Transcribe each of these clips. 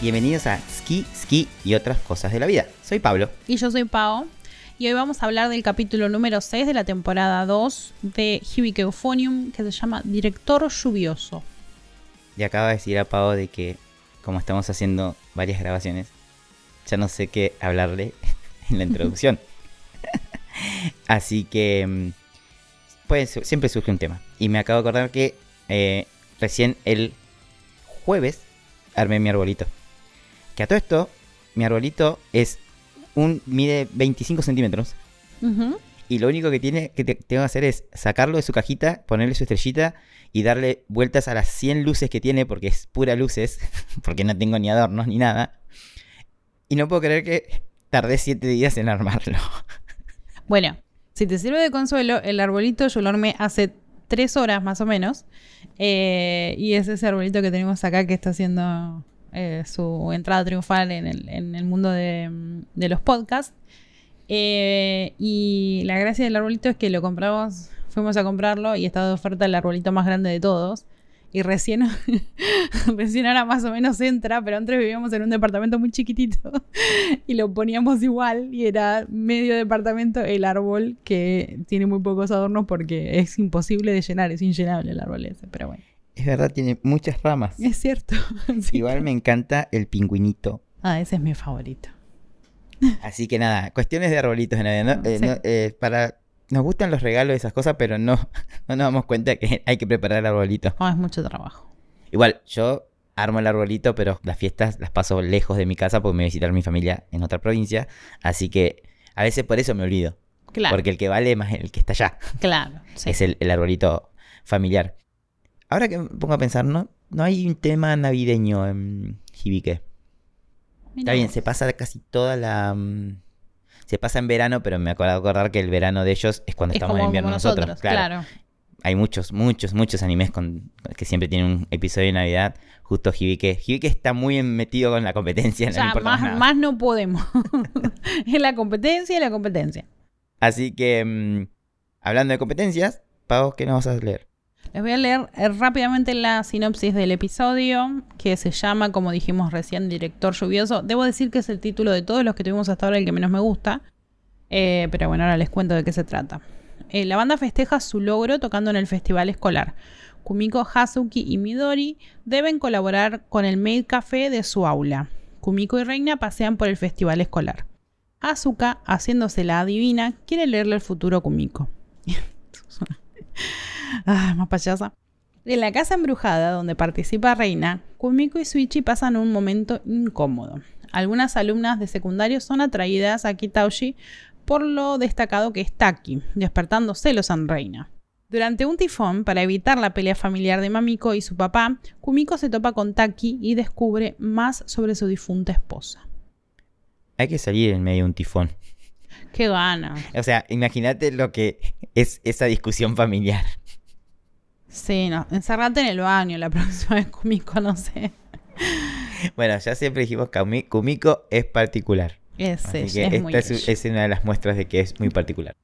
Bienvenidos a Ski, Ski y otras cosas de la vida. Soy Pablo. Y yo soy Pao. Y hoy vamos a hablar del capítulo número 6 de la temporada 2 de Hibike Euphonium que se llama Director Lluvioso. Y acaba de decir a Pau de que, como estamos haciendo varias grabaciones, ya no sé qué hablarle en la introducción. Así que, mm, pues siempre surge un tema. Y me acabo de acordar que eh, recién el jueves armé mi arbolito. Que a todo esto, mi arbolito es un mide 25 centímetros. Y lo único que tiene que te- tengo que hacer es sacarlo de su cajita, ponerle su estrellita y darle vueltas a las 100 luces que tiene, porque es pura luces, porque no tengo ni adornos ni nada. Y no puedo creer que tardé 7 días en armarlo. Bueno, si te sirve de consuelo, el arbolito yo lo armé hace 3 horas más o menos. Eh, y es ese arbolito que tenemos acá que está haciendo eh, su entrada triunfal en el, en el mundo de, los podcasts. Eh, y la gracia del arbolito es que lo compramos, fuimos a comprarlo y estaba de oferta el arbolito más grande de todos. Y recién, recién ahora más o menos entra, pero antes vivíamos en un departamento muy chiquitito y lo poníamos igual y era medio departamento el árbol que tiene muy pocos adornos porque es imposible de llenar, es inllenable el árbol ese, pero bueno. Es verdad, tiene muchas ramas. Es cierto. sí. Igual me encanta el pingüinito. Ah, ese es mi favorito. Así que nada, cuestiones de arbolitos de Navidad. ¿no? Eh, Sí. no, eh, para... Nos gustan los regalos y esas cosas, pero no, no nos damos cuenta que hay que preparar el arbolito. Oh, es mucho trabajo. Igual, yo armo el arbolito, pero las fiestas las paso lejos de mi casa porque me voy a visitar mi familia en otra provincia. Así que a veces por eso me olvido. Claro, Porque el que vale más el que está allá. claro. sí. Es el, el arbolito familiar. Ahora que me pongo a pensar, ¿no? No hay un tema navideño en Jibique. Está bien, se pasa casi toda la... mm, Se pasa en verano, pero me acuerdo de acordar que el verano de ellos es cuando Es estamos como, en invierno nosotros. nosotros, claro. claro. Hay muchos, muchos, muchos animes con, que siempre tienen un episodio de Navidad. Justo Hibike. Hibike está muy metido con la competencia. O no sea, importa más, nada. más no podemos. es la competencia y la competencia. Así que, mm, hablando de competencias, Pau, ¿qué nos vas a leer? Les voy a leer eh, rápidamente la sinopsis del episodio, que se llama, como dijimos recién, Director Lluvioso. Debo decir que es el título de todos los que tuvimos hasta ahora el que menos me gusta. Eh, pero bueno, ahora les cuento de qué se trata. Eh, la banda festeja su logro tocando en el festival escolar. Kumiko, Hazuki y Midori deben colaborar con el Maid Café de su aula. Kumiko y Reina pasean por el festival escolar. Asuka, haciéndose la adivina, quiere leerle el futuro a Kumiko. Ah, más payasa. En la casa embrujada donde participa Reina, Kumiko y Suichi pasan un momento incómodo. Algunas alumnas de secundario son atraídas a Kitauji por lo destacado que es Taki, despertando celos en Reina. Durante un tifón, para evitar la pelea familiar de Mamiko y su papá, Kumiko se topa con Taki y descubre más sobre su difunta esposa. Hay que salir en medio de un tifón. ¡Qué gana! O sea, imagínate lo que es esa discusión familiar. Sí, no. Encerrate en el baño la próxima vez, Kumiko, no sé. Bueno, ya siempre dijimos que Kumi- Kumiko es particular. Es, Así es, que es esta muy es, una de las muestras de que es muy particular.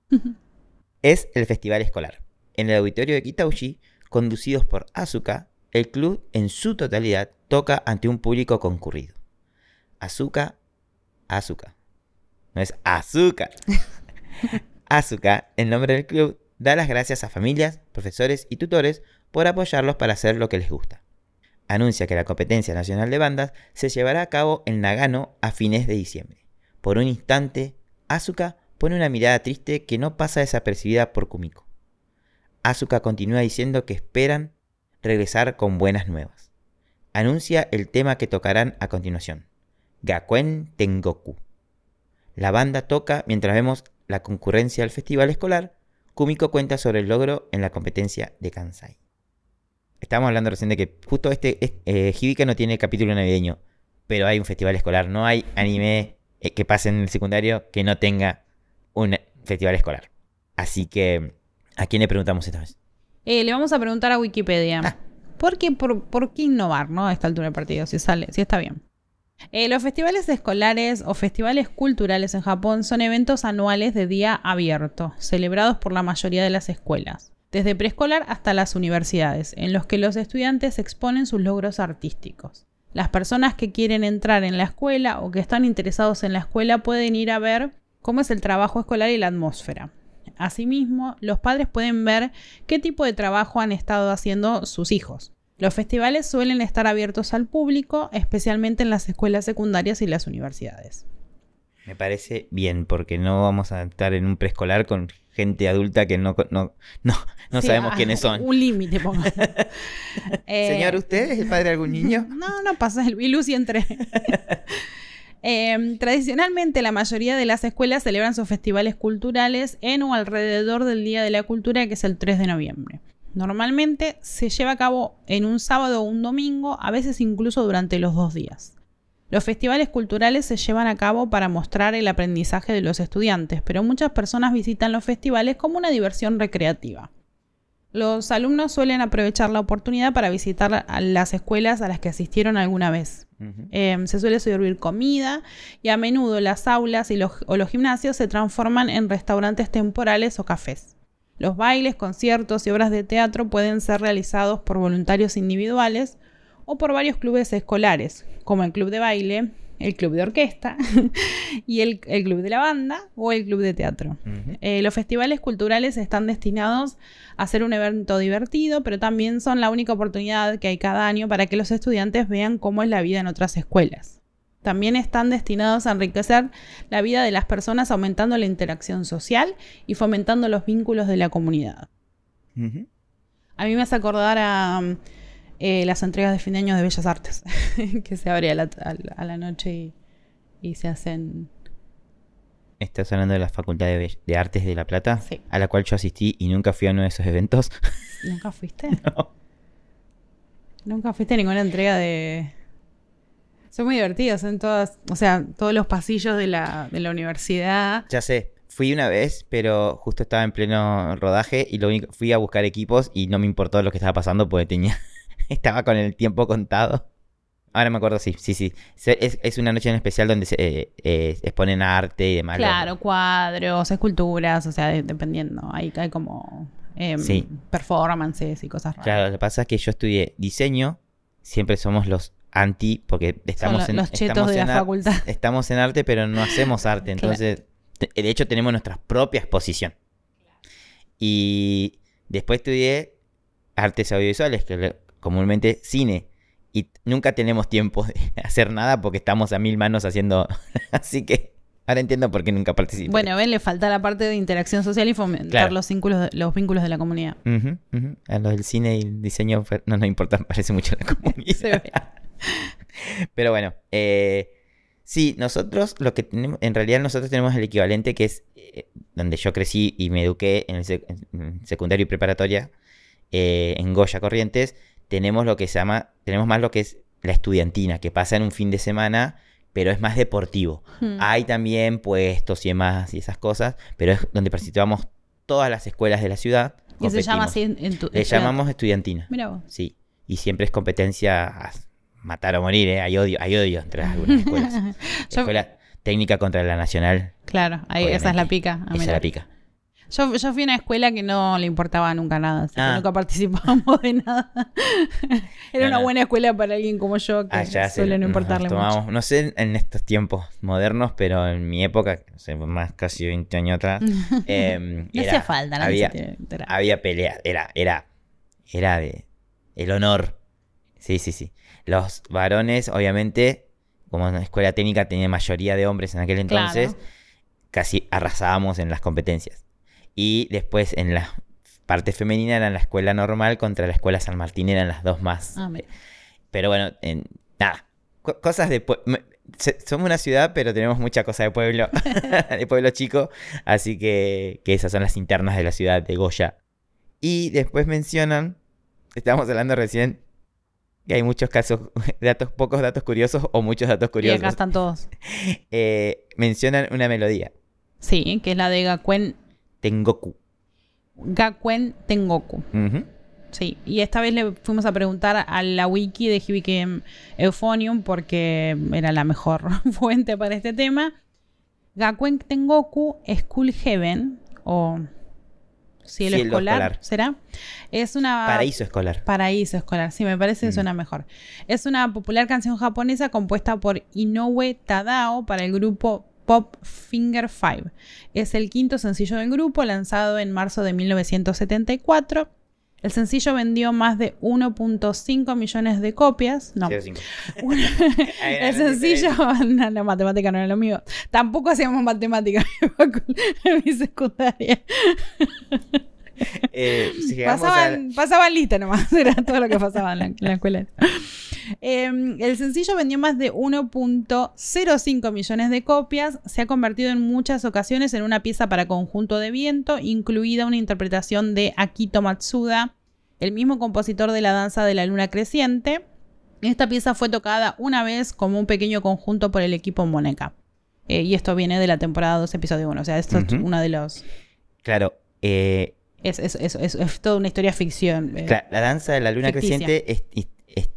es el festival escolar. En el auditorio de Kitauji, conducidos por Asuka, el club en su totalidad toca ante un público concurrido. Asuka, Asuka. No es Azúcar. Asuka, el nombre del club, da las gracias a familias, profesores y tutores por apoyarlos para hacer lo que les gusta. Anuncia que la competencia nacional de bandas se llevará a cabo en Nagano a fines de diciembre. Por un instante, Asuka pone una mirada triste que no pasa desapercibida por Kumiko. Asuka continúa diciendo que esperan regresar con buenas nuevas. Anuncia el tema que tocarán a continuación, Gakuen Tengoku. La banda toca mientras vemos la concurrencia del festival escolar. Kumiko cuenta sobre el logro en la competencia de Kansai. Estábamos hablando recién de que justo este, es- eh, Hibika no tiene capítulo navideño, pero hay un festival escolar. No hay anime eh, que pase en el secundario que no tenga un festival escolar. Así que, ¿a quién le preguntamos esta vez? Eh, le vamos a preguntar a Wikipedia. Ah. ¿Por qué, por, por qué innovar, no? A esta altura del partido, si sale, si está bien. Eh, los festivales escolares o festivales culturales en Japón son eventos anuales de día abierto, celebrados por la mayoría de las escuelas, desde preescolar hasta las universidades, en los que los estudiantes exponen sus logros artísticos. Las personas que quieren entrar en la escuela o que están interesados en la escuela pueden ir a ver cómo es el trabajo escolar y la atmósfera. Asimismo, los padres pueden ver qué tipo de trabajo han estado haciendo sus hijos. Los festivales suelen estar abiertos al público, especialmente en las escuelas secundarias y las universidades. Me parece bien, porque no vamos a estar en un preescolar con gente adulta que no, no, no, no Sí, sabemos ah, quiénes son. Un límite, ponga. Eh, Señor, ¿usted es el padre de algún niño? No, no pasa el virus y entré. Eh, tradicionalmente, la mayoría de las escuelas celebran sus festivales culturales en o alrededor del Día de la Cultura, que es el 3 de noviembre. Normalmente se lleva a cabo en un sábado o un domingo, a veces incluso durante los dos días. Los festivales culturales se llevan a cabo para mostrar el aprendizaje de los estudiantes, pero muchas personas visitan los festivales como una diversión recreativa. Los alumnos suelen aprovechar la oportunidad para visitar a las escuelas a las que asistieron alguna vez. Eh, se suele servir comida y a menudo las aulas y los, o los gimnasios se transforman en restaurantes temporales o cafés. Los bailes, conciertos y obras de teatro pueden ser realizados por voluntarios individuales o por varios clubes escolares, como el club de baile, el club de orquesta y el, el club de la banda o el club de teatro. Eh, los festivales culturales están destinados a ser un evento divertido, pero también son la única oportunidad que hay cada año para que los estudiantes vean cómo es la vida en otras escuelas. También están destinados a enriquecer la vida de las personas aumentando la interacción social y fomentando los vínculos de la comunidad. A mí me hace acordar a eh, las entregas de fin de año de Bellas Artes, que se abre a la, a la- a la noche y, y se hacen... Estás hablando de la Facultad de, Be- de Artes de La Plata, Sí. a la cual yo asistí y nunca fui a uno de esos eventos. ¿Nunca fuiste? No. Nunca fuiste a ninguna entrega de. Son muy divertidos, en todas, o sea, todos los pasillos de la, de la universidad. Ya sé, fui una vez, pero justo estaba en pleno rodaje y lo único, fui a buscar equipos y no me importó lo que estaba pasando porque tenía, estaba con el tiempo contado. Ahora me acuerdo, sí, sí, sí. Es, es una noche en especial donde se eh, eh, exponen arte y demás. Claro, cuadros, esculturas, o sea, de- dependiendo. Hay, hay como em, Sí. performances y cosas raras. Claro, lo que pasa es que yo estudié diseño, siempre somos los anti, porque estamos en los chetos estamos de en la ar- facultad. Estamos en arte, pero no hacemos arte, Claro. entonces, te- de hecho tenemos nuestra propia exposición. Y después estudié artes audiovisuales, que comúnmente cine, y nunca tenemos tiempo de hacer nada porque estamos a mil manos haciendo, así que ahora entiendo por qué nunca participé. Bueno, ven, le falta la parte de interacción social y fomentar Claro. los, vínculos de, los vínculos de la comunidad. A los del cine y el diseño no nos importa, parece mucho la comunidad. Se ve. Pero bueno, eh, sí, nosotros lo que tenemos, en realidad nosotros tenemos el equivalente que es eh, donde yo crecí y me eduqué en el sec- en secundario y preparatoria, eh, en Goya Corrientes, tenemos lo que se llama, tenemos más lo que es la estudiantina, que pasa en un fin de semana, pero es más deportivo. Hmm. Hay también puestos y demás y esas cosas, pero es donde participamos todas las escuelas de la ciudad. y se llama así en, en tu. Le llamamos estudiantina. Mira vos. Sí, y siempre es competencia matar o morir, ¿eh? Hay odio, hay odio entre algunas escuelas. Yo- Escuela técnica contra la nacional, Claro, ahí, esa es la pica. Ah, esa es la pica. Yo, yo fui a una escuela que no le importaba nunca nada, así que Ah. nunca participábamos de nada. Era No, una no. buena escuela para alguien como yo que Allá se- suele no nos importarle mucho. No sé en estos tiempos modernos, pero en mi época, no más casi 20 años atrás, No era- hacía falta, había, se que había pelea, era, era, era de el honor. Sí, sí, sí. Los varones, obviamente, como en la escuela técnica tenía mayoría de hombres en aquel Claro. entonces, casi arrasábamos en las competencias. Y después en la parte femenina eran la escuela normal contra la escuela San Martín, eran las dos más. Ah. Pero bueno, en- nada. Co- cosas de... se- somos una ciudad, pero tenemos mucha cosa de pueblo, de pueblo chico. Así que, que esas son las internas de la ciudad de Goya. Y después mencionan, estábamos hablando recién, que hay muchos casos, datos, pocos datos curiosos o muchos datos Y curiosos. acá están todos. Eh, mencionan una melodía, Sí, que es la de Gakuen, Tengoku. Gakuen Tengoku. Sí, y esta vez le fuimos a preguntar a la wiki de Hibike Euphonium porque era la mejor fuente para este tema. Gakuen Tengoku School Heaven o cielo, Cielo escolar, escolar. ¿será? Es una Paraíso escolar. Paraíso escolar, sí, me parece que Mm. suena mejor. Es una popular canción japonesa compuesta por Inoue Tadao para el grupo Pop Finger Five. Es el quinto sencillo del grupo, lanzado en marzo de 1974. El sencillo vendió más de 1.5 millones de copias. No, 05. una- Hay una el sencillo, no, la matemática no era lo mío. Tampoco hacíamos matemática en mi secundaria. Eh, si a- Pasaban, pasaban lista nomás, era todo lo que pasaba en la, en la escuela. Eh, el sencillo vendió más de 1.05 millones de copias, se ha convertido en muchas ocasiones en una pieza para conjunto de viento, incluida una interpretación de Akito Matsuda, el mismo compositor de la danza de la luna creciente. Esta pieza fue tocada una vez como un pequeño conjunto por el equipo Moneca. Eh, y esto viene de la temporada 2, episodio 1. O sea, esto es uno de los. Claro, eh, Es, es, es, es- toda una historia ficción. eh. La danza de la luna ficticia. creciente,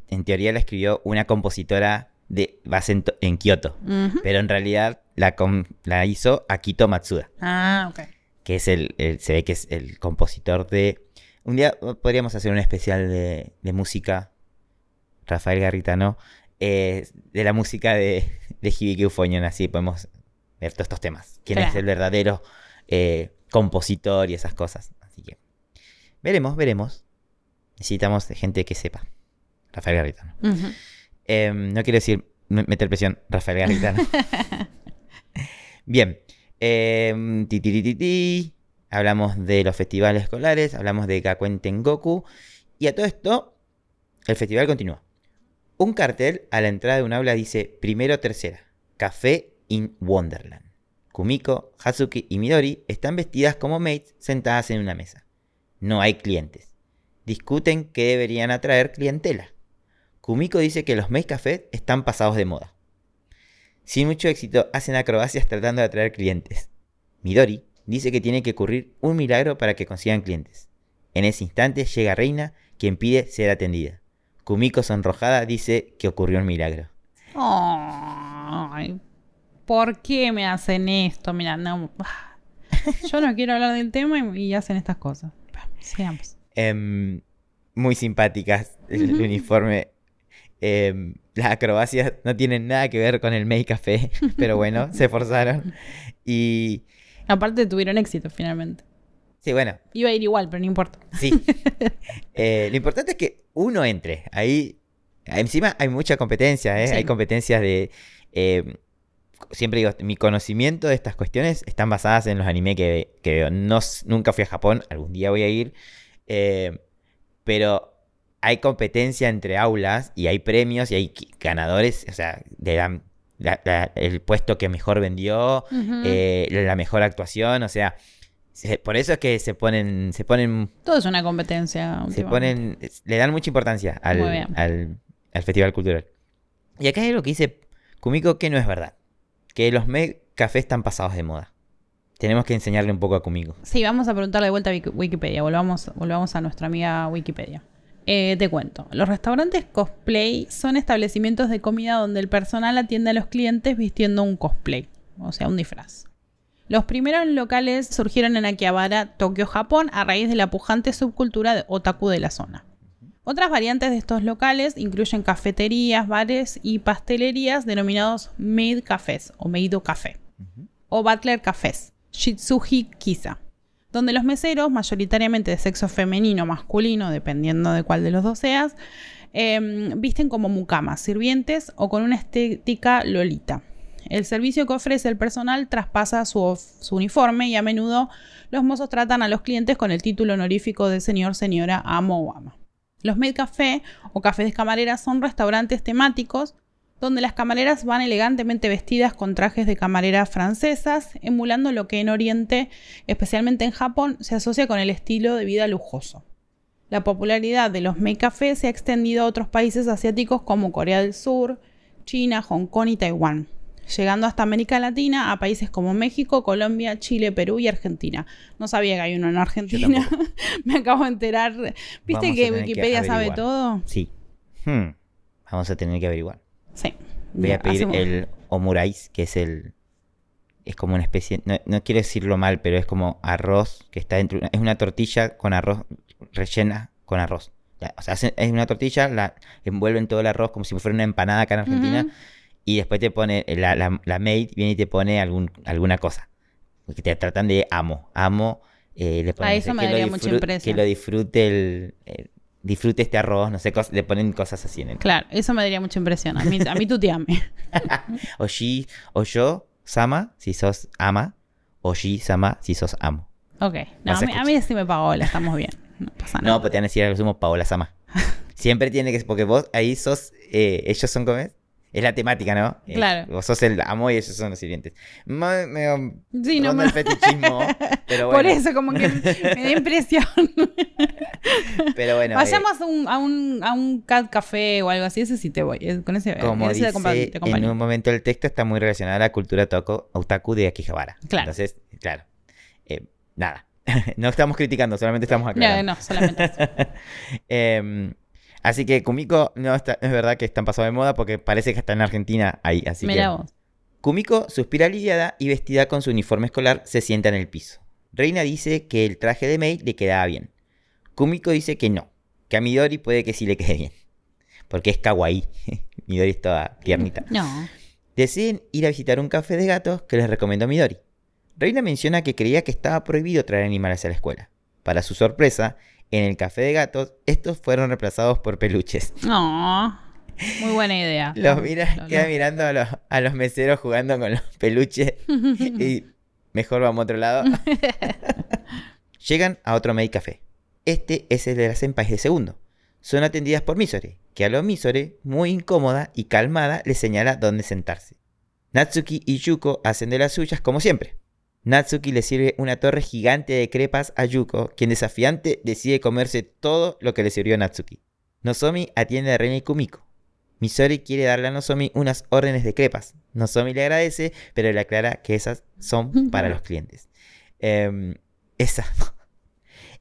en teoría la escribió una compositora de base en, To- en Kioto, pero en realidad la, la hizo Akito Matsuda, Ah, ok. que es el, el- se ve que es el compositor de... Un día podríamos hacer un especial de, de música, Rafael Garritano, eh, de la música de, de Hibiki Euphonion, así podemos ver todos estos temas. Quién es el verdadero eh, compositor y esas cosas. Así que veremos, veremos. Necesitamos gente que sepa. Rafael Garritano. Em, no quiero decir meter presión, Rafael Garritano. Bien. ti, ti, ti. Hablamos de los festivales escolares, hablamos de Gakuen Tengoku. Y a todo esto, el festival continúa. Un cartel a la entrada de un aula dice primero tercera, Café in Wonderland. Kumiko, Hazuki y Midori están vestidas como maids sentadas en una mesa. No hay clientes. Discuten que deberían atraer clientela. Kumiko dice que los maid cafés están pasados de moda. Sin mucho éxito hacen acrobacias tratando de atraer clientes. Midori dice que tiene que ocurrir un milagro para que consigan clientes. En ese instante llega Reina, quien pide ser atendida. Kumiko sonrojada dice que ocurrió un milagro. Ay, ¿por qué me hacen esto? Mira, no. Yo no quiero hablar del tema y, y hacen estas cosas. Sigamos. Em, muy simpáticas el uniforme. Em, las acrobacias no tienen nada que ver con el maid café, pero bueno, se esforzaron. Y Aparte tuvieron éxito finalmente. sí, bueno, Iba a ir igual, pero no importa. Sí. Eh, lo importante es que uno entre. Ahí, encima hay mucha competencia, ¿eh? Sí. Hay competencias de... eh, siempre digo, mi conocimiento de estas cuestiones están basadas en los anime que, que veo. No, nunca fui a Japón, algún día voy a ir. eh, pero hay competencia entre aulas y hay premios y hay ganadores. O sea, le dan la- la- el puesto que mejor vendió, eh, la mejor actuación. O sea, se- por eso es que se ponen, se ponen Todo es una competencia. se ponen, le dan mucha importancia al, al, al festival cultural. Y acá hay algo que dice Kumiko que no es verdad. Que los cafés están pasados de moda. Tenemos que enseñarle un poco a Kumiko. Sí, vamos a preguntarle de vuelta a Wiki- Wikipedia. Volvamos, volvamos a nuestra amiga Wikipedia. Eh, te cuento. Los restaurantes cosplay son establecimientos de comida donde el personal atiende a los clientes vistiendo un cosplay, o sea, un disfraz. Los primeros locales surgieron en Akihabara, Tokio, Japón, a raíz de la pujante subcultura de otaku de la zona. Otras variantes de estos locales incluyen cafeterías, bares y pastelerías denominados maid cafés o meido café o butler cafés, shitsuji kisa, donde los meseros, mayoritariamente de sexo femenino o masculino, dependiendo de cuál de los dos seas, em, visten como mucamas, sirvientes o con una estética lolita. El servicio que ofrece el personal traspasa su, su uniforme y a menudo los mozos tratan a los clientes con el título honorífico de señor, señora, amo o ama. Los maid café o cafés de camareras son restaurantes temáticos donde las camareras van elegantemente vestidas con trajes de camareras francesas, emulando lo que en Oriente, especialmente en Japón, se asocia con el estilo de vida lujoso. La popularidad de los maid café se ha extendido a otros países asiáticos como Corea del Sur, China, Hong Kong y Taiwán, llegando hasta América Latina a países como México, Colombia, Chile, Perú y Argentina. No sabía que hay uno en Argentina. Me acabo de enterar. ¿Viste Vamos que Wikipedia sabe todo? Sí. Hmm. Vamos a tener que averiguar. Sí. Voy a pedir Hacemos- el omurais, que es el, es como una especie, no, no quiero decirlo mal, pero es como arroz que está dentro, es una tortilla con arroz rellena con arroz. O sea, es una tortilla, la envuelven todo el arroz como si fuera una empanada acá en Argentina Ujú. Y después te pone, la, la, la maid viene y te pone algún, alguna cosa. Porque te tratan de amo, amo, eh, le ponen, no eso sé, me que, lo daría mucha disfrute, impresión. que lo disfrute el, eh, disfrute este arroz, no sé, cos- le ponen cosas así en el Claro, eso me daría mucha impresión. A mí, a mí tuteame. Oshi, o yo, sama, si sos ama, Oshi, sama, si sos amo. Ok. No, a, a mí, a mí sí me pagó, la estamos bien. No pasa nada. No, pero te van a decir algo sumo Paola Sama. Siempre tiene que porque vos ahí sos, eh, ellos son como es, es la temática, ¿no? Eh, Claro. vos sos el amo y ellos son los sirvientes. Me, me, Sí, no me- el fetichismo, pero bueno. Por eso, como que me da impresión. Pero bueno, eh, Vayamos a, un, a, un, a un cat café o algo así, ese sí te voy. eh, Con ese, como ese dice en un momento el texto está muy relacionado a la cultura toko, otaku de Akihabara. Claro. Entonces, claro. Eh, nada. no estamos criticando, solamente estamos No, aclarando. no, solamente eso. Así que Kumiko no está, es verdad que están pasados de moda porque parece que está en Argentina ahí. Así Mira que vos. Kumiko, suspira aliviada y vestida con su uniforme escolar, se sienta en el piso. Reina dice que el traje de Mei le quedaba bien. Kumiko dice que no, que a Midori puede que sí le quede bien. Porque es kawaii. Midori es toda tiernita. No. Deciden ir a visitar un café de gatos que les recomendó Midori. Reina menciona que creía que estaba prohibido traer animales a la escuela. Para su sorpresa, en el café de gatos, estos fueron reemplazados por peluches. No. Muy buena idea. Los mira, queda mirando a los, a los meseros jugando con los peluches y mejor vamos a otro lado. Llegan a otro Maid Café. Este es el de las senpais de segundo. Son atendidas por Misore, que a lo Misore, muy incómoda y calmada, le señala dónde sentarse. Natsuki y Yuko hacen de las suyas como siempre. Natsuki le sirve una torre gigante de crepas a Yuko, quien desafiante decide comerse todo lo que le sirvió Natsuki. Nozomi atiende a Reina y Kumiko. Misori quiere darle a Nozomi unas órdenes de crepas. Nozomi le agradece, pero le aclara que esas son para los clientes. Em, esa.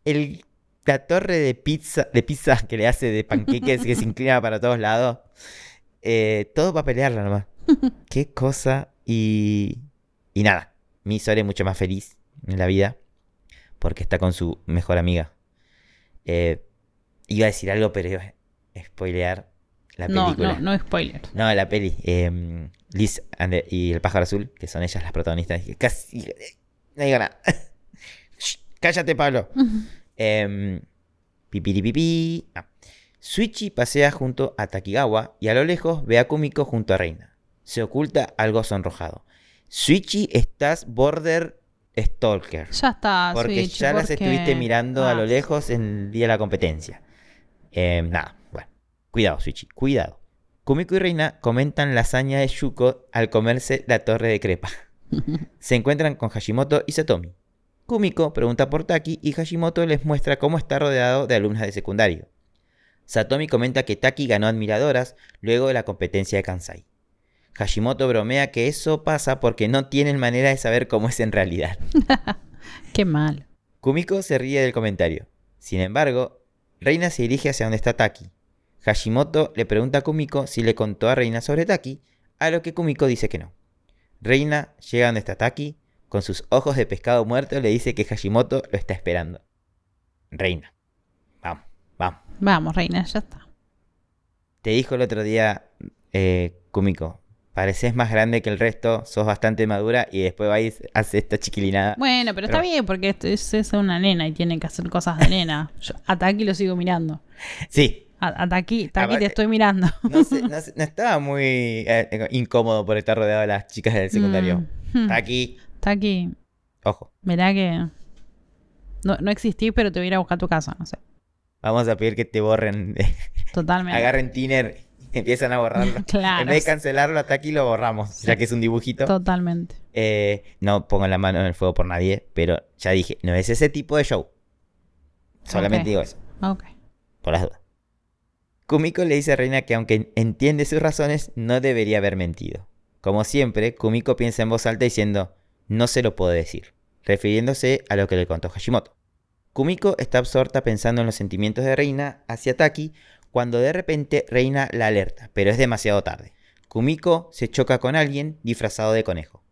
El, la torre de pizza, de pizza que le hace de panqueques que se inclina para todos lados. eh, todo para pelearla nomás. Qué cosa. Y. Y nada. Misori es mucho más feliz en la vida. Porque está con su mejor amiga. Eh, iba a decir algo, pero iba a spoilear la No, película. no, no spoiler. No, la peli. eh, Liz and y el pájaro azul, que son ellas las protagonistas. Casi. No digo nada. Shh, cállate, Pablo. Em, pipiripipi. Ah. Suichi pasea junto a Takigawa y a lo lejos ve a Kumiko junto a Reina. Se oculta algo sonrojado. Suichi, estás border stalker. Ya está. Porque Switch, ya las porque- estuviste mirando a lo lejos en el día de la competencia. Eh, nada, bueno. Cuidado, Suichi, cuidado. Kumiko y Reina comentan la hazaña de Yuko al comerse la torre de crepa. Se encuentran con Hashimoto y Satomi. Kumiko pregunta por Taki y Hashimoto les muestra cómo está rodeado de alumnas de secundario. Satomi comenta que Taki ganó admiradoras luego de la competencia de Kansai. Hashimoto bromea que eso pasa porque no tienen manera de saber cómo es en realidad. Qué mal. Kumiko se ríe del comentario. Sin embargo, Reina se dirige hacia donde está Taki. Hashimoto le pregunta a Kumiko si le contó a Reina sobre Taki, a lo que Kumiko dice que no. Reina llega donde está Taki, con sus ojos de pescado muerto le dice que Hashimoto lo está esperando. Reina, vamos, vamos. Vamos, reina, ya está. Te dijo el otro día, eh, Kumiko, pareces más grande que el resto, sos bastante madura y después vais, hace esta chiquilinada. Bueno, pero, está bien porque esto es, es una nena y tiene que hacer cosas de nena. Yo a Taki lo sigo mirando. Sí, A, a Taki, Taki Aparte- te estoy mirando. No, sé- no sé- no estaba muy eh, incómodo por estar rodeado de las chicas del secundario. Mm. Está aquí, Taki, ojo. mirá que no, no existí, pero te voy a ir a buscar a tu casa, no sé. Vamos a pedir que te borren, Totalmente. agarren Tiner empiezan a borrarlo. Claro. En vez de cancelarlo, hasta aquí lo borramos, ya que es un dibujito. Totalmente. Eh, no pongo la mano en el fuego por nadie, pero ya dije, no es ese tipo de show. Solamente digo eso, Ok. por las dudas. Kumiko le dice a Reina que aunque entiende sus razones, no debería haber mentido. Como siempre, Kumiko piensa en voz alta diciendo, no se lo puedo decir, refiriéndose a lo que le contó Hashimoto. Kumiko está absorta pensando en los sentimientos de Reina hacia Taki cuando de repente Reina la alerta, pero es demasiado tarde. Kumiko se choca con alguien disfrazado de conejo.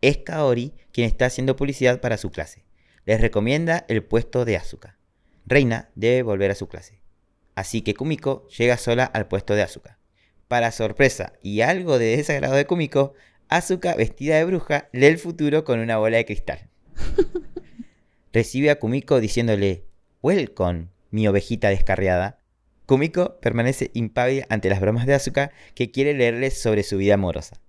Es Kaori quien está haciendo publicidad para su clase. Les recomienda el puesto de Asuka. Reina debe volver a su clase. Así que Kumiko llega sola al puesto de Asuka. Para sorpresa y algo de desagrado de Kumiko, Asuka, vestida de bruja, lee el futuro con una bola de cristal. Recibe a Kumiko diciéndole, Welcome, mi ovejita descarriada. Kumiko permanece impávida ante las bromas de Asuka, que quiere leerle sobre su vida amorosa.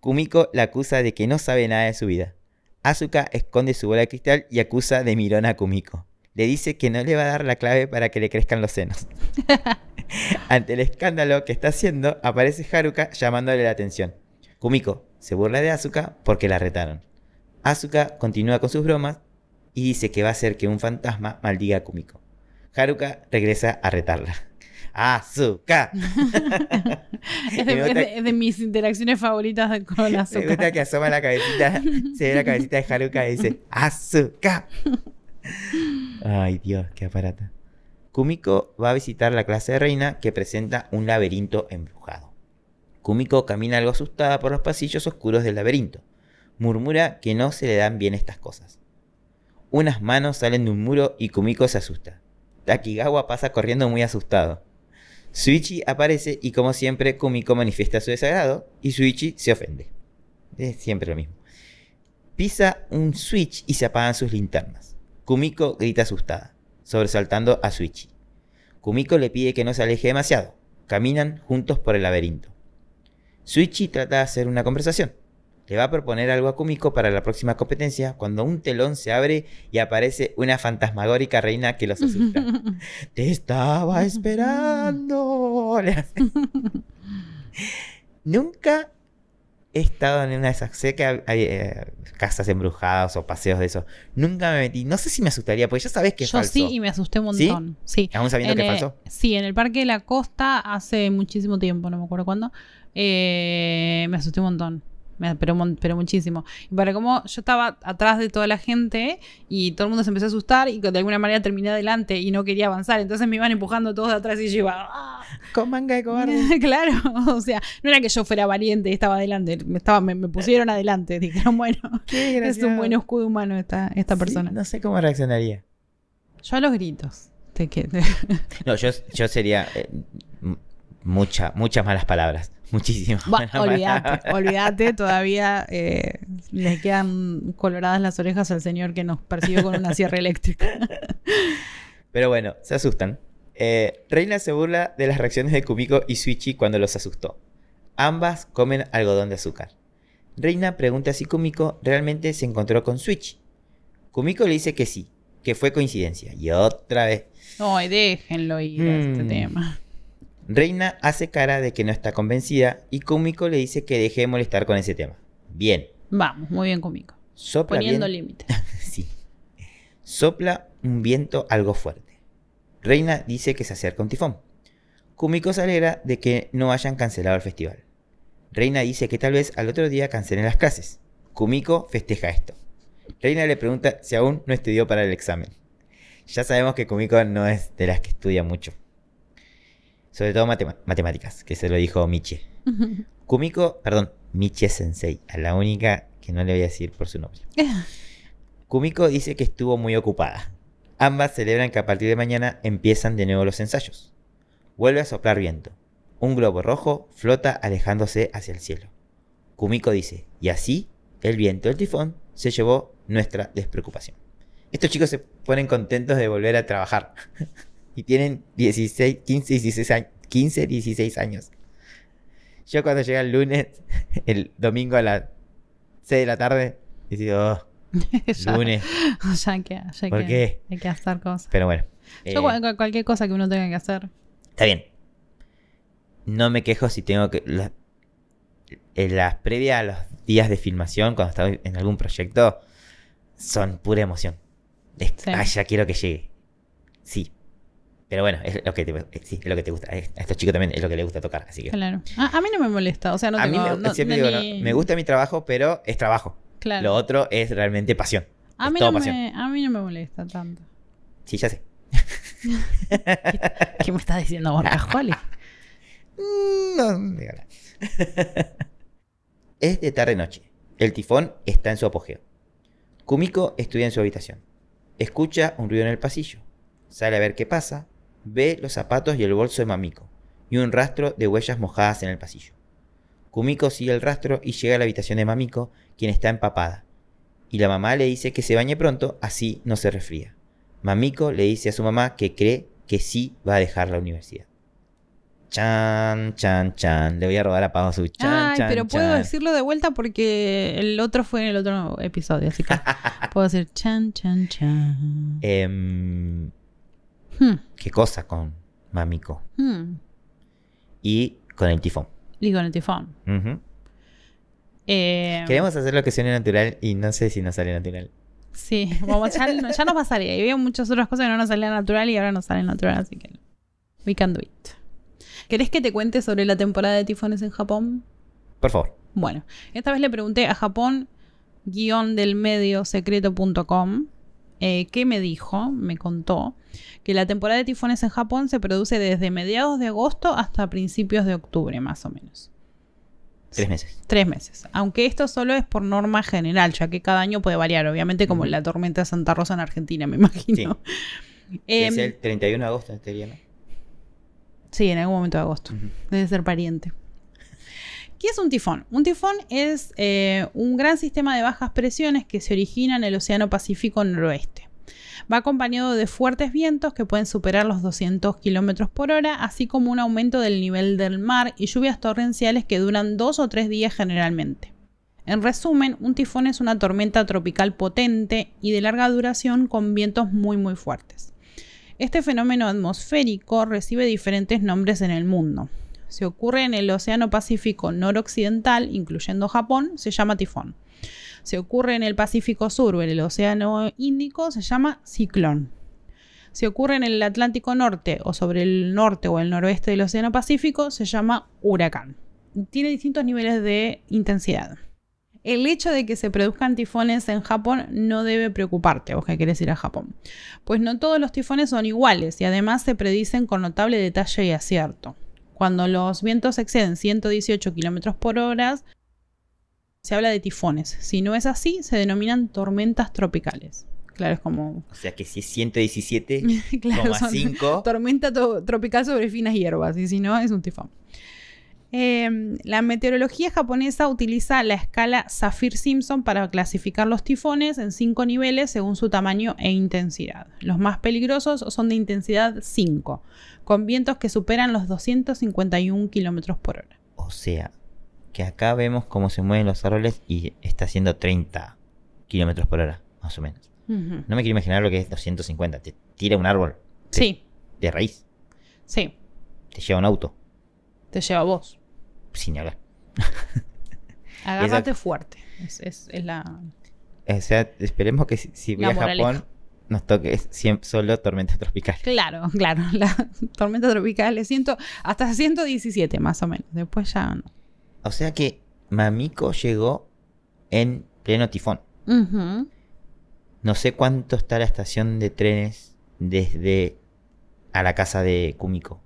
Kumiko la acusa de que no sabe nada de su vida. Asuka esconde su bola de cristal y acusa de mirón a Kumiko. Le dice que no le va a dar la clave para que le crezcan los senos. Ante el escándalo que está haciendo, aparece Haruka llamándole la atención. Kumiko se burla de Asuka porque la retaron. Asuka continúa con sus bromas y dice que va a hacer que un fantasma maldiga a Kumiko. Haruka regresa a retarla. ¡Asuka! es, de, Me gusta- es de- mis interacciones favoritas con Me Azúcar. gusta que asoma la cabecita, se ve la cabecita de Haruka y dice ¡Asuka! Ay, Dios, qué aparata. Kumiko va a visitar la clase de reina que presenta un laberinto embrujado. Kumiko camina algo asustada por los pasillos oscuros del laberinto. Murmura que no se le dan bien estas cosas. Unas manos salen de un muro y Kumiko se asusta. Takigawa pasa corriendo muy asustado. Suichi aparece y como siempre Kumiko manifiesta su desagrado y Suichi se ofende. Es siempre lo mismo. Pisa un switch y se apagan sus linternas. Kumiko grita asustada, sobresaltando a Suichi. Kumiko le pide que no se aleje demasiado. Caminan juntos por el laberinto. Suichi trata de hacer una conversación. Le va a proponer algo a Kumiko para la próxima competencia cuando un telón se abre y aparece una fantasmagórica reina que los asusta. Te estaba esperando. Nunca he estado en una de esas. Sé que hay eh, casas embrujadas o paseos de eso. Nunca me metí. No sé si me asustaría, porque ya sabes que es Yo falso. sí y me asusté un ¿Sí? montón. Sí. Aún sabiendo En, que es eh, falso. Sí, en el Parque de la Costa hace muchísimo tiempo, no me acuerdo cuándo. eh, me asusté un montón. Me- Pero, mon- pero muchísimo. Y para como yo estaba atrás de toda la gente y todo el mundo se empezó a asustar y de alguna manera terminé adelante y no quería avanzar. Entonces me iban empujando todos de atrás y yo iba. "Ah". Con manga de cobarde. claro, o sea, no era que yo fuera valiente y estaba adelante, me, estaba, me, me pusieron adelante. Dijeron, bueno, Qué es un buen escudo humano esta, esta Sí, persona. no sé cómo reaccionaría. Yo a los gritos. Te que- No, yo, yo sería. eh, mucha, muchas malas palabras. Muchísimas. Malas olvídate, palabras. olvídate, todavía eh, le quedan coloradas las orejas al señor que nos persiguió con una sierra eléctrica. Pero bueno, se asustan. Eh, Reina se burla de las reacciones de Kumiko y Suichi cuando los asustó. Ambas comen algodón de azúcar. Reina pregunta si Kumiko realmente se encontró con Suichi. Kumiko le dice que sí, que fue coincidencia. Y otra vez. Ay, déjenlo ir a este Mm. tema. Reina hace cara de que no está convencida y Kumiko le dice que deje de molestar con ese tema. Bien. Vamos, muy bien conmigo. Sopla Poniendo. Sí. Sopla un viento algo fuerte. Reina dice que se acerca un tifón. Kumiko se alegra de que no hayan cancelado el festival. Reina dice que tal vez al otro día cancelen las clases. Kumiko festeja esto. Reina le pregunta si aún no estudió para el examen. Ya sabemos que Kumiko no es de las que estudia mucho. Sobre todo matemáticas, que se lo dijo Miche. Kumiko, perdón, Miche Sensei, a la única que no le voy a decir por su nombre. Kumiko dice que estuvo muy ocupada. Ambas celebran que a partir de mañana empiezan de nuevo los ensayos. Vuelve a soplar viento. Un globo rojo flota alejándose hacia el cielo. Kumiko dice, y así el viento del tifón se llevó nuestra despreocupación. Estos chicos se ponen contentos de volver a trabajar. y tienen 16, 15, 16 años. 15, 16 años. Yo cuando llega el lunes, el domingo a las 6 de la tarde, digo, oh, lunes. ya que, ya ¿Por que qué? hay que hacer cosas. Pero bueno. Yo eh, cual- cual- cualquier cosa que uno tenga que hacer. Está bien. No me quejo si tengo que. la- en las previas a los días de filmación, cuando estaba en algún proyecto, son pura emoción. Es- Sí. "Ay, ya quiero que llegue. Sí. Pero bueno, es lo que te, eh, sí, es lo que te gusta. A estos chicos también es lo que les gusta tocar. Así que. Claro. A, a mí no me molesta. O sea, no a mí tengo. me, no- siempre no digo, ni- ¿no? me gusta mi trabajo, pero es trabajo. Claro. Lo otro es realmente pasión. a, es mí todo no pasión. me, a mí no me molesta tanto. Sí, ya sé. ¿Qué me estás diciendo, Borja Juárez? Mm, No, dígala. es de tarde-noche. El tifón está en su apogeo. Kumiko estudia en su habitación. Escucha un ruido en el pasillo. Sale a ver qué pasa. Ve los zapatos y el bolso de Mamiko. Y un rastro de huellas mojadas en el pasillo. Kumiko sigue el rastro y llega a la habitación de Mamiko, quien está empapada. Y la mamá le dice que se bañe pronto, así no se resfría. Mamiko le dice a su mamá que cree que sí va a dejar la universidad. Chan, chan, chan. Le voy a robar a Pau su chan, Ay, chan, pero puedo chan. decirlo de vuelta porque el otro fue en el otro episodio, así que puedo decir chan, chan, chan. Em, Hmm, ¿Qué cosa con Mamiko? hmm. Y con el tifón. Y con el tifón. Eh, Queremos hacer lo que suene natural y no sé si nos sale natural. Sí, vamos, ya, ya nos pasaría. Y había muchas otras cosas que no nos salían natural y ahora nos salen natural, así que we can do it. ¿Querés que te cuente sobre la temporada de tifones en Japón? Por favor. Bueno, esta vez le pregunté a Japón del medio secreto.com eh, qué me dijo, me contó que la temporada de tifones en Japón se produce desde mediados de agosto hasta principios de octubre, más o menos. Tres meses. Tres meses. Aunque esto solo es por norma general, ya que cada año puede variar, obviamente, como la tormenta de Santa Rosa en Argentina, me imagino. es Em, el 31 de agosto este día, ¿no? Sí, en algún momento de agosto. Debe ser pariente. ¿Qué es un tifón? Un tifón es eh, un gran sistema de bajas presiones que se origina en el Océano Pacífico noroeste. Va acompañado de fuertes vientos que pueden superar los 200 km por hora, así como un aumento del nivel del mar y lluvias torrenciales que duran dos o tres días generalmente. En resumen, un tifón es una tormenta tropical potente y de larga duración con vientos muy muy fuertes. Este fenómeno atmosférico recibe diferentes nombres en el mundo. Si ocurre en el Océano Pacífico noroccidental, incluyendo Japón, se llama tifón. Si ocurre en el Pacífico Sur o en el Océano Índico, se llama ciclón. Si ocurre en el Atlántico Norte o sobre el norte o el noroeste del Océano Pacífico, se llama huracán. Tiene distintos niveles de intensidad. El hecho de que se produzcan tifones en Japón no debe preocuparte, vos que querés ir a Japón, pues no todos los tifones son iguales y además se predicen con notable detalle y acierto. Cuando los vientos exceden 118 km por hora, se habla de tifones. Si no es así, se denominan tormentas tropicales. Claro, es como... O sea que si es 117, claro, son 5. tormenta to- tropical sobre finas hierbas, y si no, es un tifón. Eh, la meteorología japonesa utiliza la escala Saffir-Simpson para clasificar los tifones en cinco niveles según su tamaño e intensidad. Los más peligrosos son de intensidad 5, con vientos que superan los 251 km por hora. O sea, que acá vemos cómo se mueven los árboles y está haciendo 30 kilómetros por hora, más o menos. No me quiero imaginar lo que es 250. Te tira un árbol Sí, de raíz, sí, te lleva un auto, te lleva vos. Sin hablar. Agárrate fuerte. Es, es- es la. O sea, esperemos que si, si voy a moraleja. Japón nos toque siempre solo tormentas tropicales. Claro, claro. La tormenta tropical es ciento, hasta 117 más o menos. Después ya no. O sea que Mamiko llegó en pleno tifón. No sé cuánto está la estación de trenes desde a la casa de Kumiko.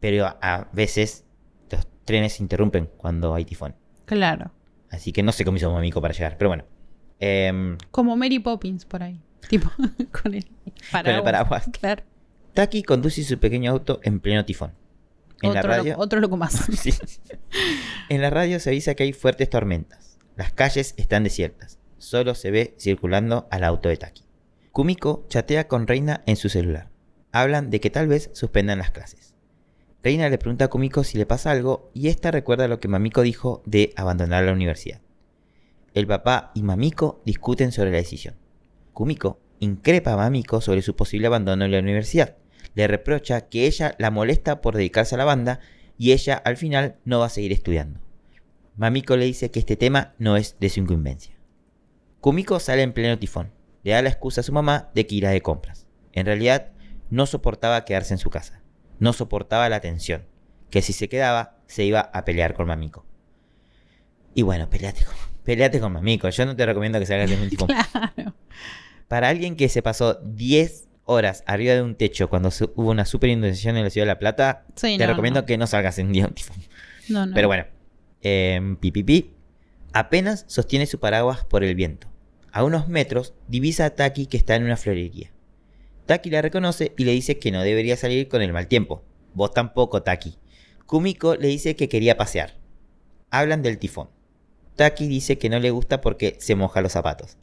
Pero a, a veces trenes se interrumpen cuando hay tifón. Claro. Así que no sé cómo hizo Mamiko para llegar. Pero bueno. Em, Como Mary Poppins por ahí. Tipo, con el paraguas. paraguas. Claro. Taki conduce su pequeño auto en pleno tifón. En Otro, la loco más. Sí. En la radio se avisa que hay fuertes tormentas. Las calles están desiertas. Solo se ve circulando al auto de Taki. Kumiko chatea con Reina en su celular. Hablan de que tal vez suspendan las clases. Reina le pregunta a Kumiko si le pasa algo y esta recuerda lo que Mamiko dijo de abandonar la universidad. El papá y Mamiko discuten sobre la decisión. Kumiko increpa a Mamiko sobre su posible abandono en la universidad. Le reprocha que ella la molesta por dedicarse a la banda y ella al final no va a seguir estudiando. Mamiko le dice que este tema no es de su incumbencia. Kumiko sale en pleno tifón. Le da la excusa a su mamá de que irá de compras. En realidad, no soportaba quedarse en su casa. No soportaba la tensión. Que si se quedaba, se iba a pelear con Mamiko. Y bueno, peleate con, peleate con Mamiko. Yo no te recomiendo que salgas en un tifón. claro. Para alguien que se pasó 10 horas arriba de un techo cuando su- hubo una super inundación en la ciudad de La Plata, Sí, te no, recomiendo no. que no salgas en día. No, no. Pero bueno, eh, pi, pi, pi. Apenas sostiene su paraguas por el viento. A unos metros divisa a Taki que está en una florería. Taki la reconoce y le dice que no debería salir con el mal tiempo. Vos tampoco, Taki. Kumiko le dice que quería pasear. Hablan del tifón. Taki dice que no le gusta porque se moja los zapatos.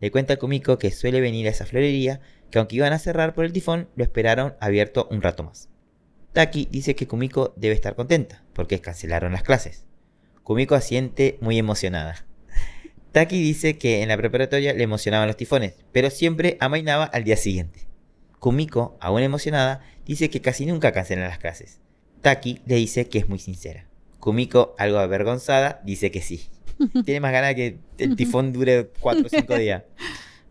Le cuenta a Kumiko que suele venir a esa florería, que aunque iban a cerrar por el tifón, lo esperaron abierto un rato más. Taki dice que Kumiko debe estar contenta, porque cancelaron las clases. Kumiko asiente muy emocionada. Taki dice que en la preparatoria le emocionaban los tifones, pero siempre amainaba al día siguiente. Kumiko, aún emocionada, dice que casi nunca cancelan las clases. Taki le dice que es muy sincera. Kumiko, algo avergonzada, dice que sí. Tiene más ganas que el tifón dure 4 o 5 días.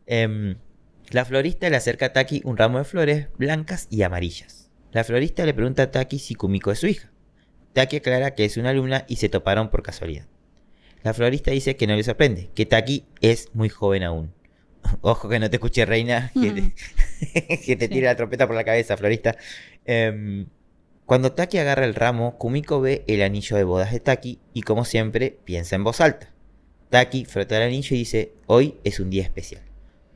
Em, la florista le acerca a Taki un ramo de flores blancas y amarillas. La florista le pregunta a Taki si Kumiko es su hija. Taki aclara que es una alumna y se toparon por casualidad. La florista dice que no le sorprende, que Taki es muy joven aún. Ojo que no te escuche, reina, que te, que tire la trompeta por la cabeza, florista. Em, cuando Taki agarra el ramo, Kumiko ve el anillo de bodas de Taki y como siempre piensa en voz alta. Taki frota el anillo y dice, hoy es un día especial.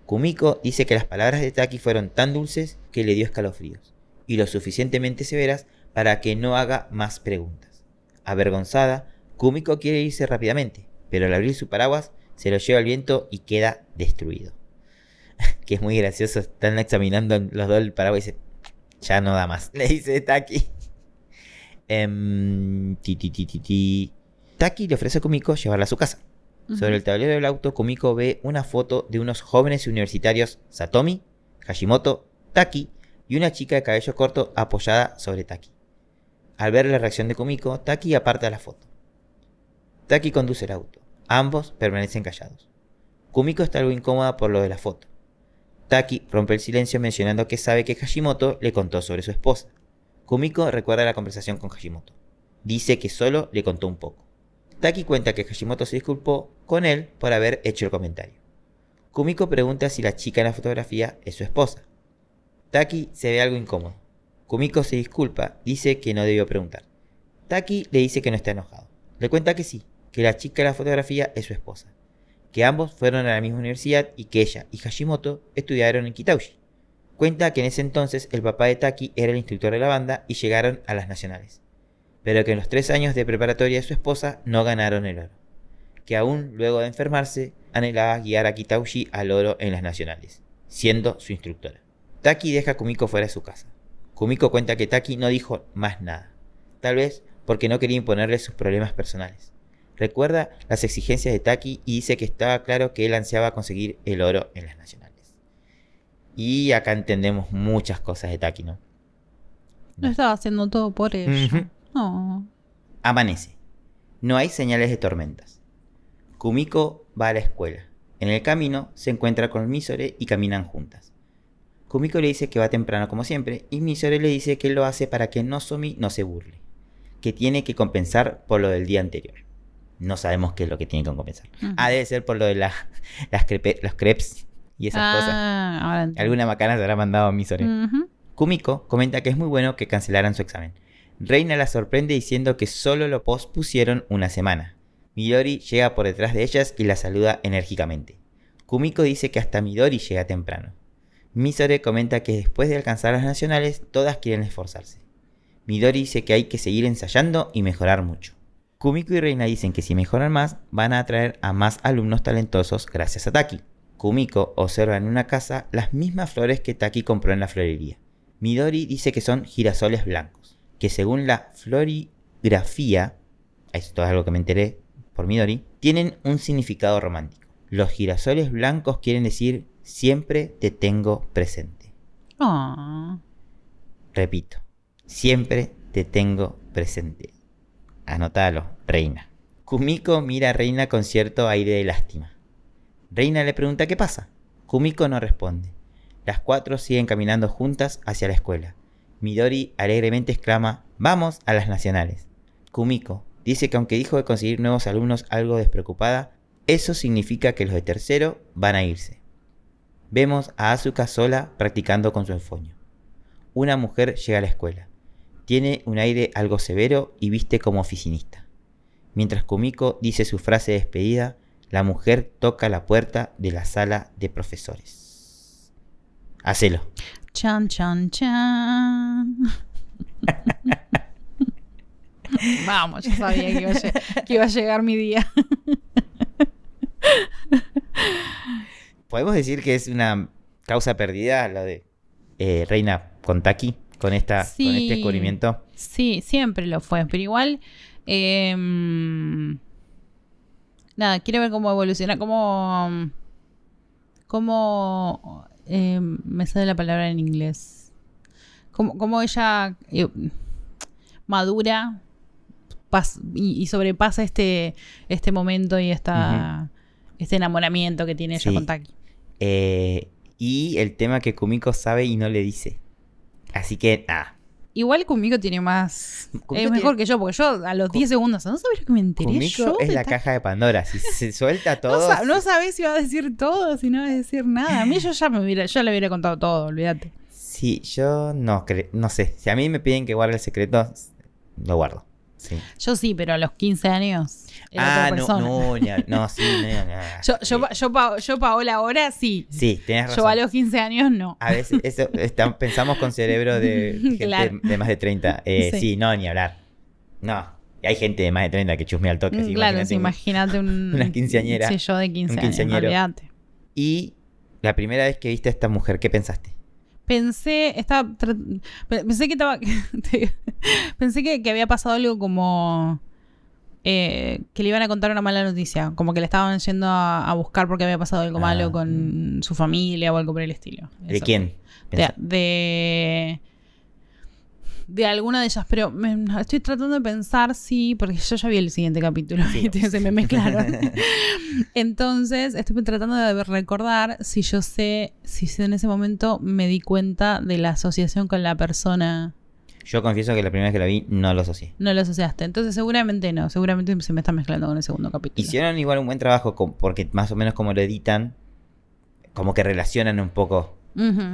Kumiko dice que las palabras de Taki fueron tan dulces que le dio escalofríos y lo suficientemente severas para que no haga más preguntas. Avergonzada, Kumiko quiere irse rápidamente, pero al abrir su paraguas se lo lleva el viento y queda destruido. que es muy gracioso, están examinando los dos el paraguas y dice, ya no da más, le dice Taki. Em, Taki le ofrece a Kumiko llevarla a su casa. Sobre el tablero del auto, Kumiko ve una foto de unos jóvenes universitarios, Satomi, Hashimoto, Taki y una chica de cabello corto apoyada sobre Taki. Al ver la reacción de Kumiko, Taki aparta la foto. Taki conduce el auto. Ambos permanecen callados. Kumiko está algo incómoda por lo de la foto. Taki rompe el silencio mencionando que sabe que Hashimoto le contó sobre su esposa. Kumiko recuerda la conversación con Hashimoto. Dice que solo le contó un poco. Taki cuenta que Hashimoto se disculpó con él por haber hecho el comentario. Kumiko pregunta si la chica en la fotografía es su esposa. Taki se ve algo incómodo. Kumiko se disculpa, dice que no debió preguntar. Taki le dice que no está enojado. Le cuenta que sí, que la chica en la fotografía es su esposa, que ambos fueron a la misma universidad y que ella y Hashimoto estudiaron en Kitauji. Cuenta que en ese entonces el papá de Taki era el instructor de la banda y llegaron a las nacionales, pero que en los tres años de preparatoria de su esposa no ganaron el oro, que aún luego de enfermarse anhelaba guiar a Kitauji al oro en las nacionales, siendo su instructora. Taki deja a Kumiko fuera de su casa. Kumiko cuenta que Taki no dijo más nada, tal vez porque no quería imponerle sus problemas personales. Recuerda las exigencias de Taki y dice que estaba claro que él ansiaba conseguir el oro en las nacionales. Y acá entendemos muchas cosas de Taki, ¿no? No estaba haciendo todo por ella. Amanece. No hay señales de tormentas. Kumiko va a la escuela. En el camino se encuentra con Misore y caminan juntas. Kumiko le dice que va temprano como siempre y Misore le dice que lo hace para que Nozomi no se burle, que tiene que compensar por lo del día anterior. No sabemos qué es lo que tiene que compensar. Ah, debe ser por lo de las los crepes y esas ah, cosas. Alguna macana se habrá mandado a Misore. Kumiko comenta que es muy bueno que cancelaran su examen. Reina la sorprende diciendo que solo lo pospusieron una semana. Midori llega por detrás de ellas y la saluda enérgicamente. Kumiko dice que hasta Midori llega temprano. Misore comenta que después de alcanzar las nacionales, todas quieren esforzarse. Midori dice que hay que seguir ensayando y mejorar mucho. Kumiko y Reina dicen que si mejoran más, van a atraer a más alumnos talentosos gracias a Taki. Kumiko observa en una casa las mismas flores que Taki compró en la florería. Midori dice que son girasoles blancos, que según la florigrafía, esto es algo que me enteré por Midori, tienen un significado romántico. Los girasoles blancos quieren decir siempre te tengo presente. Ah. Repito, siempre te tengo presente. Anótalo, Reina. Kumiko mira a Reina con cierto aire de lástima. Reina le pregunta qué pasa. Kumiko no responde. Las cuatro siguen caminando juntas hacia la escuela. Midori alegremente exclama, vamos a las nacionales. Kumiko dice que aunque dijo de conseguir nuevos alumnos algo despreocupada, eso significa que los de tercero van a irse vemos a Asuka sola practicando con su enfoño. Una mujer llega a la escuela. Tiene un aire algo severo y viste como oficinista. Mientras Kumiko dice su frase de despedida, la mujer toca la puerta de la sala de profesores. Hacelo. Chan, chan, chan. Vamos, yo sabía que iba, a lle- que iba a llegar mi día. ¿Podemos decir que es una causa perdida lo de eh, Reina Kontaki con, esta, con este descubrimiento? Sí, siempre lo fue, pero igual. Em, nada, quiero ver cómo evoluciona, cómo. cómo. em, me sale la palabra en inglés. Cómo, cómo ella eh, madura pas- y, y sobrepasa este, este momento y esta, este enamoramiento que tiene ella con Taki. Eh, y el tema que Kumiko sabe y no le dice. Así que, nada. Igual conmigo tiene más. Es mejor tiene- que yo, porque yo a los Ku- 10 segundos. ¿No sabes lo que me enteré yo? es la caja de Pandora. Si se suelta No, todo. sa- no sabés si va a decir todo, si no va a decir nada. A mí yo ya me hubiera, yo le hubiera contado todo, olvídate. Sí, yo no creo. No sé. Si a mí me piden que guarde el secreto, lo guardo. Sí. Yo sí, pero a los 15 años ah, no, no, ni a- no, sí, no, no, no. Yo, yo, pa- yo, pa- yo Paola ahora sí. Sí, tenés razón. Yo a los 15 años no. A veces eso, está- pensamos con cerebro de gente Claro. de más de 30. Eh, Sí. sí. no, ni hablar. No. Hay gente de más de 30 que chusmea al toque. así Mm, claro, imagínate sí, un- una quinceañera, Sí, yo de 15 un quinceañero. Y la primera vez que viste a esta mujer, ¿qué pensaste? Pensé, estaba, pensé que estaba, pensé que, que había pasado algo como eh, que le iban a contar una mala noticia, como que le estaban yendo a, a buscar porque había pasado algo Ah. malo con su familia o algo por el estilo. ¿De quién? De, de, de alguna de ellas, pero me- estoy tratando de pensar si, porque yo ya vi el siguiente capítulo, Sí. se me mezclaron. Entonces, estoy tratando de recordar si yo sé, si en ese momento me di cuenta de la asociación con la persona. Yo confieso que la primera vez que la vi no lo asocié. No lo asociaste. Entonces, seguramente no. Seguramente se me está mezclando con el segundo capítulo. Hicieron igual un buen trabajo con- porque más o menos como lo editan, como que relacionan un poco,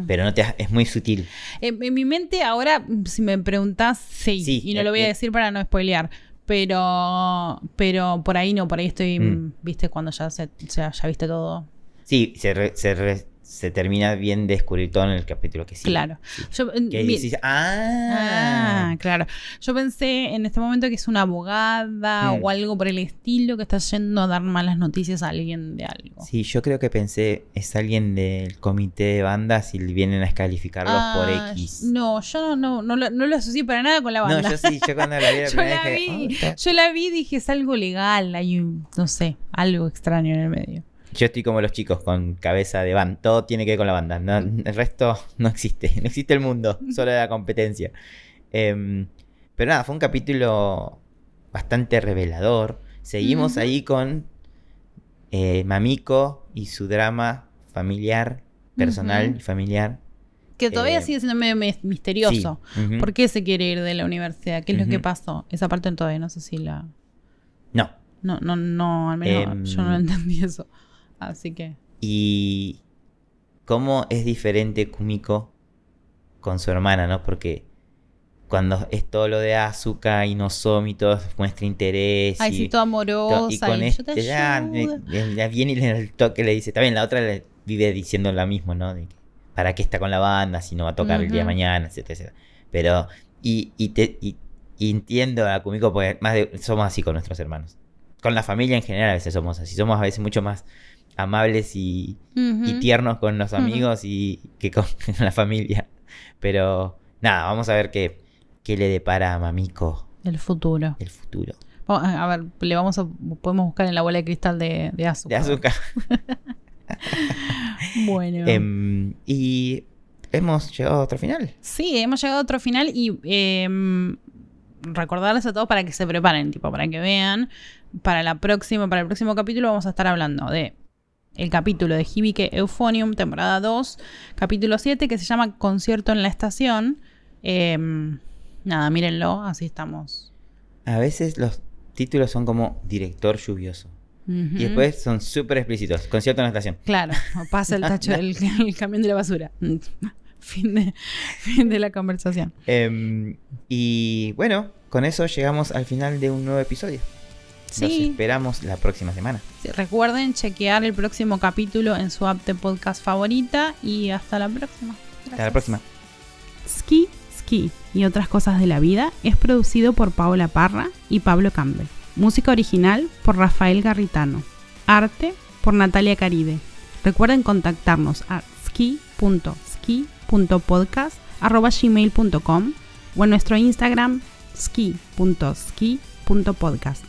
pero no te es muy sutil. En, en mi mente ahora, si me preguntás, sí. Sí, y no eh, lo voy a eh. decir para no spoilear. Pero, pero por ahí no, por ahí estoy, Mm. viste, cuando ya se, ya, ya viste todo. Sí, se, re- se, re- se termina bien de descubrir todo en el capítulo que sí. Claro. Yo, en- Que dices, ah, Ah, claro. Yo pensé en este momento que es una abogada Mm. o algo por el estilo que está yendo a dar malas noticias a alguien de algo. Sí, yo creo que pensé, es alguien del comité de bandas y vienen a descalificarlos por Ah, X. No, yo no, no, no, lo, no lo asocié para nada con la No, banda. yo sí, yo cuando la vi la primera vi, "Oh, está". yo la vi y dije, es algo legal, hay un, no sé, algo extraño en el medio. Yo estoy como los chicos con cabeza de banda. Todo tiene que ver con la banda. No- el resto no existe. No existe el mundo. Solo la competencia. Em, pero nada, fue un capítulo bastante revelador. Seguimos Ujú. ahí con eh, Mamiko y su drama familiar, personal y familiar. Que todavía Eh, sigue siendo medio mis- misterioso. Sí. ¿Por qué se quiere ir de la universidad? ¿Qué es lo que pasó? Esa parte todavía no sé si la... No. No, no, no, al menos Em, yo no entendí eso. Así que... Y cómo es diferente Kumiko con su hermana, ¿no? Porque cuando es todo lo de Asuka y Nozomi, todo muestra interés. Ay, y, sí, toda to- amorosa. y con y yo te este ya, viene y el toque le dice, bien, la otra le vive diciendo lo mismo, ¿no? De ¿Para qué está con la banda si no va a tocar el día de mañana, etcétera, etcétera? Pero, y, y, te, y, y entiendo a Kumiko porque más de- somos así con nuestros hermanos. Con la familia en general a veces somos así. Somos a veces mucho más amables y, tiernos con los amigos y que con la familia. Pero nada, vamos a ver qué, qué le depara a Mamiko El futuro. el futuro. Vamos- A ver, le vamos a... Podemos buscar en la bola de cristal de, de Asuka. De azúcar. Bueno. Em, y hemos llegado a otro final. Sí, hemos llegado a otro final y em, recordarles a todos para que se preparen, tipo, para que vean. Para la próxima, para el próximo capítulo vamos a estar hablando de el capítulo de Hibike Euphonium, temporada 2, capítulo 7, que se llama Concierto en la estación. Em, nada, mírenlo, así estamos. A veces los títulos son como director lluvioso. Y después son súper explícitos. Concierto en la estación. Claro, o pasa el tacho del el camión de la basura. fin, de, fin de la conversación. Em, y bueno, con eso llegamos al final de un nuevo episodio. Los Sí. esperamos la próxima semana. Sí, Recuerden chequear el próximo capítulo en su app de podcast favorita y hasta la próxima. Hasta la próxima. Ski, Ski y otras cosas de la vida es producido por Paola Parra y Pablo Campbell. Música original por Rafael Garritano. Arte por Natalia Caride. Recuerden contactarnos a ski.ski.podcast.gmail.com o en nuestro Instagram ski.ski.podcast.